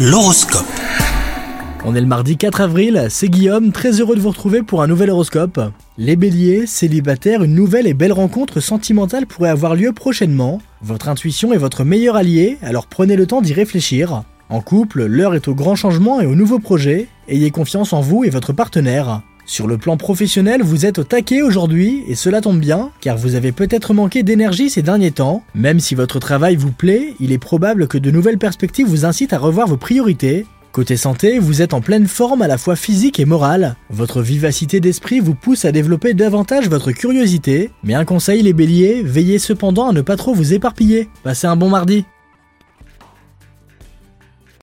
L'horoscope. On est le mardi 4 avril, c'est Guillaume, très heureux de vous retrouver pour un nouvel horoscope. Les béliers, célibataires, une nouvelle et belle rencontre sentimentale pourrait avoir lieu prochainement. Votre intuition est votre meilleur allié, alors prenez le temps d'y réfléchir. En couple, l'heure est au grand changement et au nouveau projet. Ayez confiance en vous et votre partenaire. Sur le plan professionnel, vous êtes au taquet aujourd'hui et cela tombe bien, car vous avez peut-être manqué d'énergie ces derniers temps. Même si votre travail vous plaît, il est probable que de nouvelles perspectives vous incitent à revoir vos priorités. Côté santé, vous êtes en pleine forme à la fois physique et morale. Votre vivacité d'esprit vous pousse à développer davantage votre curiosité. Mais un conseil les béliers, veillez cependant à ne pas trop vous éparpiller. Passez un bon mardi.